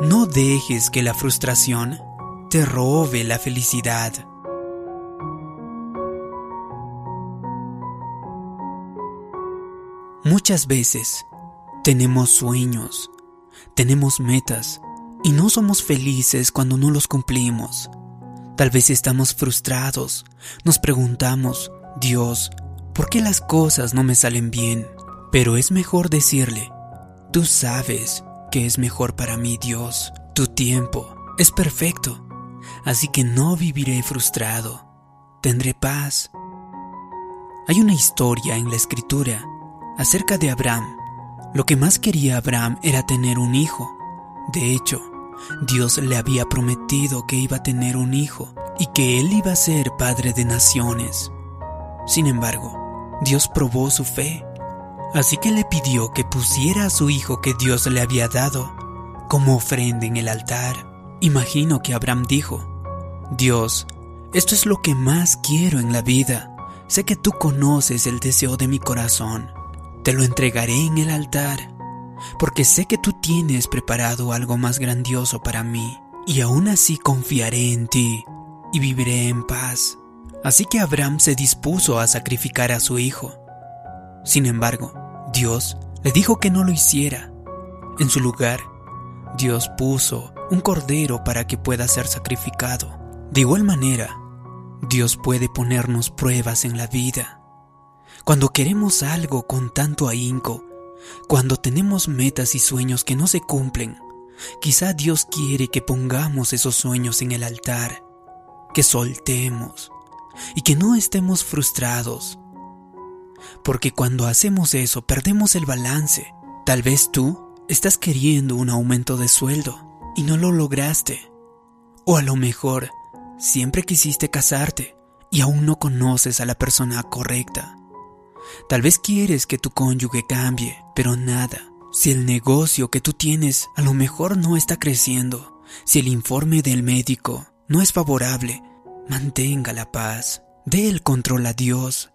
No dejes que la frustración te robe la felicidad. Muchas veces tenemos sueños, tenemos metas y no somos felices cuando no los cumplimos. Tal vez estamos frustrados, nos preguntamos, Dios, ¿por qué las cosas no me salen bien? Pero es mejor decirle, tú sabes que es mejor para mí, Dios, tu tiempo es perfecto, así que no viviré frustrado, tendré paz. Hay una historia en la escritura acerca de Abraham. Lo que más quería Abraham era tener un hijo. De hecho, Dios le había prometido que iba a tener un hijo y que él iba a ser padre de naciones. Sin embargo, Dios probó su fe, así que le pidió que pusiera a su hijo que Dios le había dado como ofrenda en el altar. Imagino que Abraham dijo, Dios, esto es lo que más quiero en la vida. Sé que tú conoces el deseo de mi corazón. Te lo entregaré en el altar, porque sé que tú tienes preparado algo más grandioso para mí, y aún así confiaré en ti y viviré en paz. Así que Abraham se dispuso a sacrificar a su hijo. Sin embargo, Dios le dijo que no lo hiciera. En su lugar, Dios puso un cordero para que pueda ser sacrificado. De igual manera, Dios puede ponernos pruebas en la vida cuando queremos algo con tanto ahínco, cuando tenemos metas y sueños que no se cumplen, quizá Dios quiere que pongamos esos sueños en el altar, que soltemos y que no estemos frustrados. Porque cuando hacemos eso perdemos el balance. Tal vez tú estás queriendo un aumento de sueldo y no lo lograste. O a lo mejor siempre quisiste casarte y aún no conoces a la persona correcta. Tal vez quieres que tu cónyuge cambie, pero nada. Si el negocio que tú tienes a lo mejor no está creciendo, si el informe del médico no es favorable, mantenga la paz, dé el control a Dios.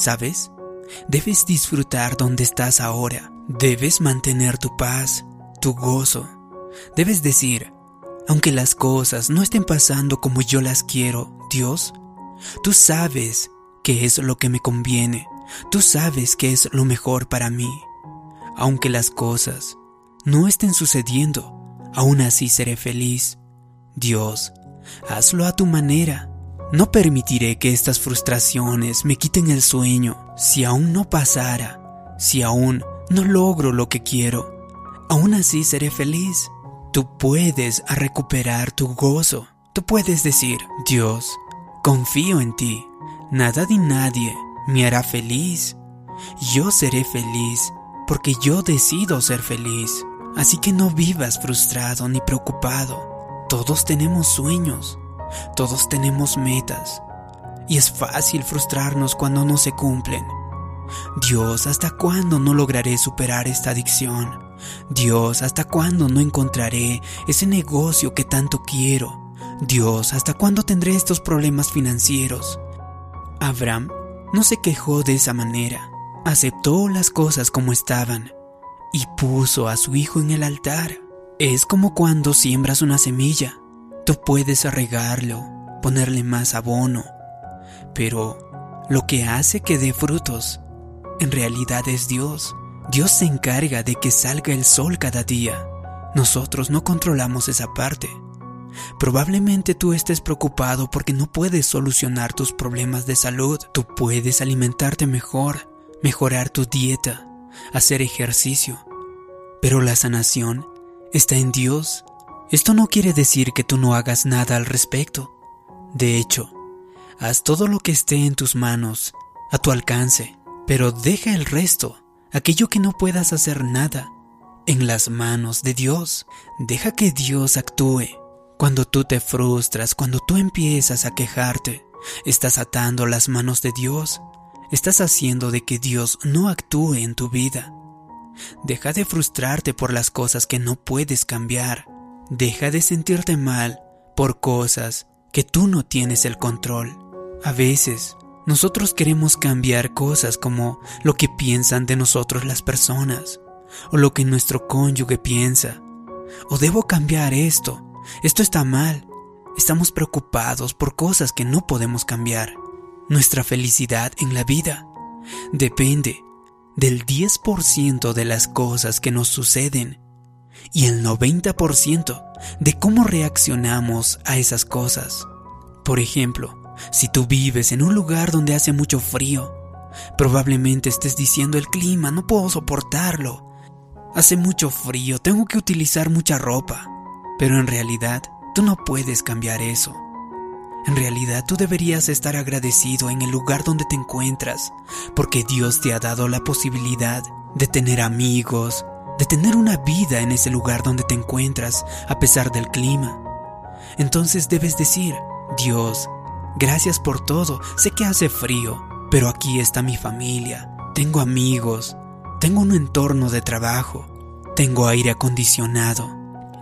¿Sabes? Debes disfrutar donde estás ahora, debes mantener tu paz, tu gozo. Debes decir, aunque las cosas no estén pasando como yo las quiero, Dios, tú sabes qué es lo que me conviene. Tú sabes qué es lo mejor para mí. Aunque las cosas no estén sucediendo, aún así seré feliz. Dios, hazlo a tu manera. No permitiré que estas frustraciones me quiten el sueño. Si aún no pasara, si aún no logro lo que quiero, aún así seré feliz. Tú puedes recuperar tu gozo. Tú puedes decir, Dios, confío en ti. Nada ni nadie me hará feliz. Yo seré feliz porque yo decido ser feliz. Así que no vivas frustrado ni preocupado. Todos tenemos sueños, todos tenemos metas. Y es fácil frustrarnos cuando no se cumplen. Dios, ¿hasta cuándo no lograré superar esta adicción? Dios, ¿hasta cuándo no encontraré ese negocio que tanto quiero? Dios, ¿hasta cuándo tendré estos problemas financieros? Abraham no se quejó de esa manera, aceptó las cosas como estaban y puso a su hijo en el altar. Es como cuando siembras una semilla. Tú puedes regarlo, ponerle más abono, pero lo que hace que dé frutos en realidad es Dios. Dios se encarga de que salga el sol cada día. Nosotros no controlamos esa parte. Probablemente tú estés preocupado porque no puedes solucionar tus problemas de salud. Tú puedes alimentarte mejor, mejorar tu dieta, hacer ejercicio. Pero la sanación está en Dios. Esto no quiere decir que tú no hagas nada al respecto. De hecho, haz todo lo que esté en tus manos, a tu alcance, pero deja el resto, aquello que no puedas hacer nada, en las manos de Dios. Deja que Dios actúe cuando tú te frustras, cuando tú empiezas a quejarte, estás atando las manos de Dios, estás haciendo de que Dios no actúe en tu vida. Deja de frustrarte por las cosas que no puedes cambiar. Deja de sentirte mal por cosas que tú no tienes el control. A veces, nosotros queremos cambiar cosas como lo que piensan de nosotros las personas, o lo que nuestro cónyuge piensa, O debo cambiar esto. Esto está mal. Estamos preocupados por cosas que no podemos cambiar. Nuestra felicidad en la vida depende del 10% de las cosas que nos suceden y el 90% de cómo reaccionamos a esas cosas. Por ejemplo, si tú vives en un lugar donde hace mucho frío, probablemente estés diciendo el clima, no puedo soportarlo. Hace mucho frío, tengo que utilizar mucha ropa. Pero en realidad, tú no puedes cambiar eso. En realidad tú deberías estar agradecido en el lugar donde te encuentras, porque Dios te ha dado la posibilidad de tener amigos, de tener una vida en ese lugar donde te encuentras, a pesar del clima. Entonces debes decir, Dios, gracias por todo, sé que hace frío, pero aquí está mi familia, tengo amigos, tengo un entorno de trabajo, tengo aire acondicionado.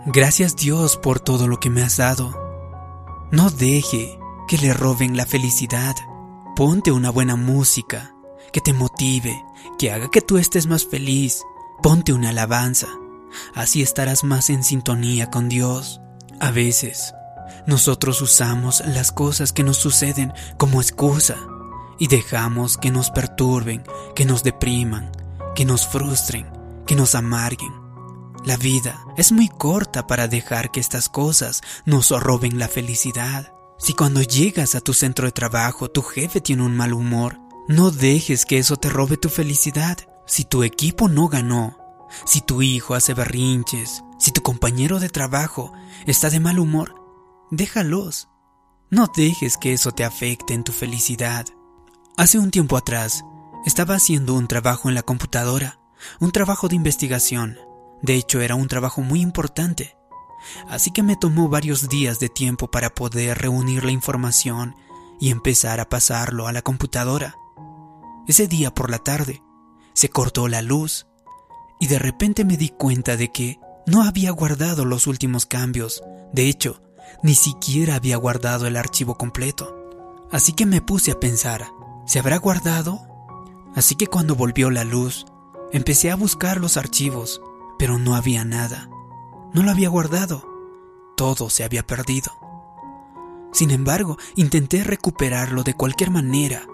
Gracias Dios por todo lo que me has dado. No deje que le roben la felicidad. Ponte una buena música que te motive, que haga que tú estés más feliz. Ponte una alabanza. Así estarás más en sintonía con Dios. A veces, nosotros usamos las cosas que nos suceden como excusa y dejamos que nos perturben, que nos depriman, que nos frustren, que nos amarguen. La vida es muy corta para dejar que estas cosas nos roben la felicidad. Si cuando llegas a tu centro de trabajo tu jefe tiene un mal humor, no dejes que eso te robe tu felicidad. Si tu equipo no ganó, si tu hijo hace berrinches, si tu compañero de trabajo está de mal humor, déjalos. No dejes que eso te afecte en tu felicidad. Hace un tiempo atrás, estaba haciendo un trabajo en la computadora, un trabajo de investigación. De hecho, era un trabajo muy importante. Así que me tomó varios días de tiempo para poder reunir la información y empezar a pasarlo a la computadora. Ese día por la tarde, se cortó la luz y de repente me di cuenta de que no había guardado los últimos cambios. De hecho, ni siquiera había guardado el archivo completo. Así que me puse a pensar, ¿se habrá guardado? Así que cuando volvió la luz, empecé a buscar los archivos pero no había nada. No lo había guardado. Todo se había perdido. Sin embargo, intenté recuperarlo de cualquier manera.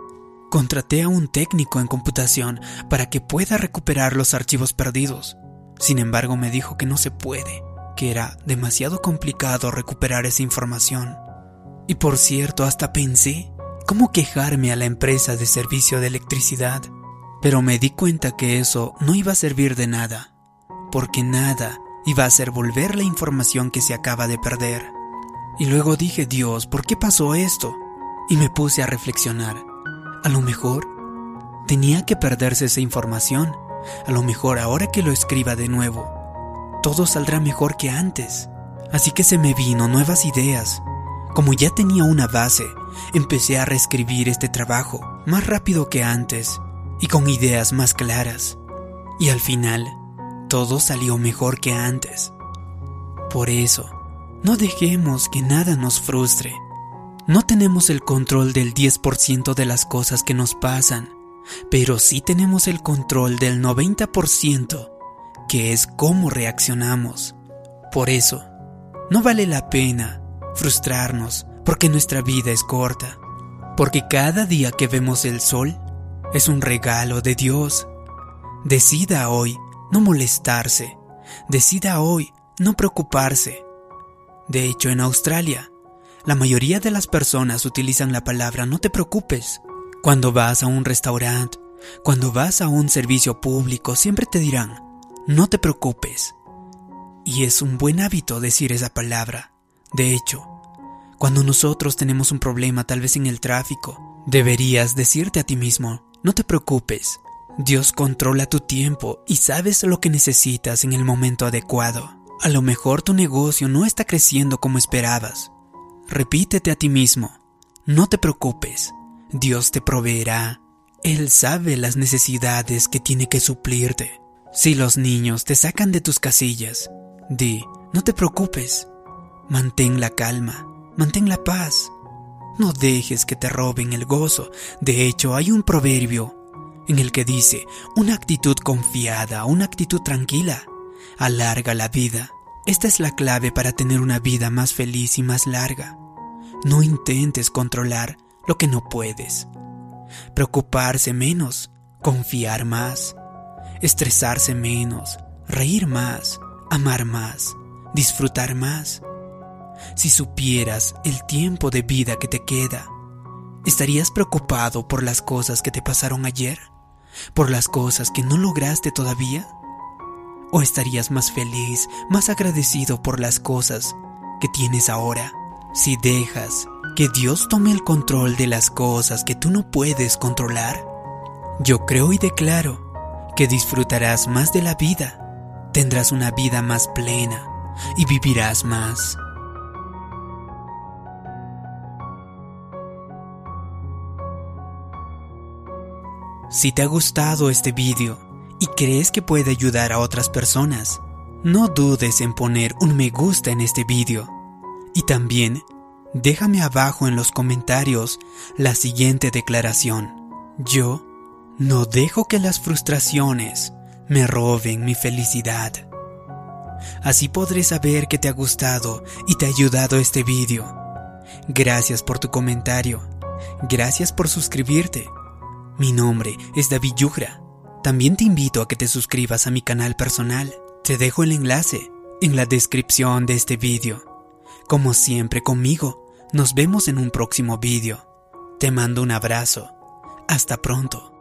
Contraté a un técnico en computación para que pueda recuperar los archivos perdidos. Sin embargo, me dijo que no se puede, que era demasiado complicado recuperar esa información. Y por cierto, hasta pensé cómo quejarme a la empresa de servicio de electricidad. Pero me di cuenta que eso no iba a servir de nada porque nada iba a hacer volver la información que se acaba de perder. Y luego dije, Dios, ¿por qué pasó esto? Y me puse a reflexionar. A lo mejor tenía que perderse esa información. A lo mejor ahora que lo escriba de nuevo, todo saldrá mejor que antes. Así que se me vino nuevas ideas. Como ya tenía una base, empecé a reescribir este trabajo más rápido que antes y con ideas más claras. Y al final, todo salió mejor que antes. Por eso, no dejemos que nada nos frustre. No tenemos el control del 10% de las cosas que nos pasan, pero sí tenemos el control del 90%, que es cómo reaccionamos. Por eso, no vale la pena frustrarnos porque nuestra vida es corta, porque cada día que vemos el sol es un regalo de Dios. Decida hoy no molestarse. Decida hoy no preocuparse. De hecho, en Australia, la mayoría de las personas utilizan la palabra no te preocupes. Cuando vas a un restaurante, cuando vas a un servicio público, siempre te dirán no te preocupes. Y es un buen hábito decir esa palabra. De hecho, cuando nosotros tenemos un problema tal vez en el tráfico, deberías decirte a ti mismo, no te preocupes, Dios controla tu tiempo y sabes lo que necesitas en el momento adecuado. A lo mejor tu negocio no está creciendo como esperabas. Repítete a ti mismo, no te preocupes, Dios te proveerá. Él sabe las necesidades que tiene que suplirte. Si los niños te sacan de tus casillas, di, no te preocupes, mantén la calma, mantén la paz. No dejes que te roben el gozo. De hecho, hay un proverbio en el que dice, una actitud confiada, una actitud tranquila, alarga la vida. Esta es la clave para tener una vida más feliz y más larga. No intentes controlar lo que no puedes. Preocuparse menos, confiar más, estresarse menos, reír más, amar más, disfrutar más. Si supieras el tiempo de vida que te queda, ¿estarías preocupado por las cosas que te pasaron ayer? ¿Por las cosas que no lograste todavía? ¿O estarías más feliz, más agradecido por las cosas que tienes ahora? Si dejas que Dios tome el control de las cosas que tú no puedes controlar, yo creo y declaro que disfrutarás más de la vida, tendrás una vida más plena y vivirás más. Si te ha gustado este vídeo y crees que puede ayudar a otras personas, no dudes en poner un me gusta en este vídeo. Y también déjame abajo en los comentarios la siguiente declaración. Yo no dejo que las frustraciones me roben mi felicidad. Así podré saber que te ha gustado y te ha ayudado este vídeo. Gracias por tu comentario. Gracias por suscribirte mi nombre es David Yugra. También te invito a que te suscribas a mi canal personal. Te dejo el enlace en la descripción de este vídeo. Como siempre conmigo, nos vemos en un próximo vídeo. Te mando un abrazo. Hasta pronto.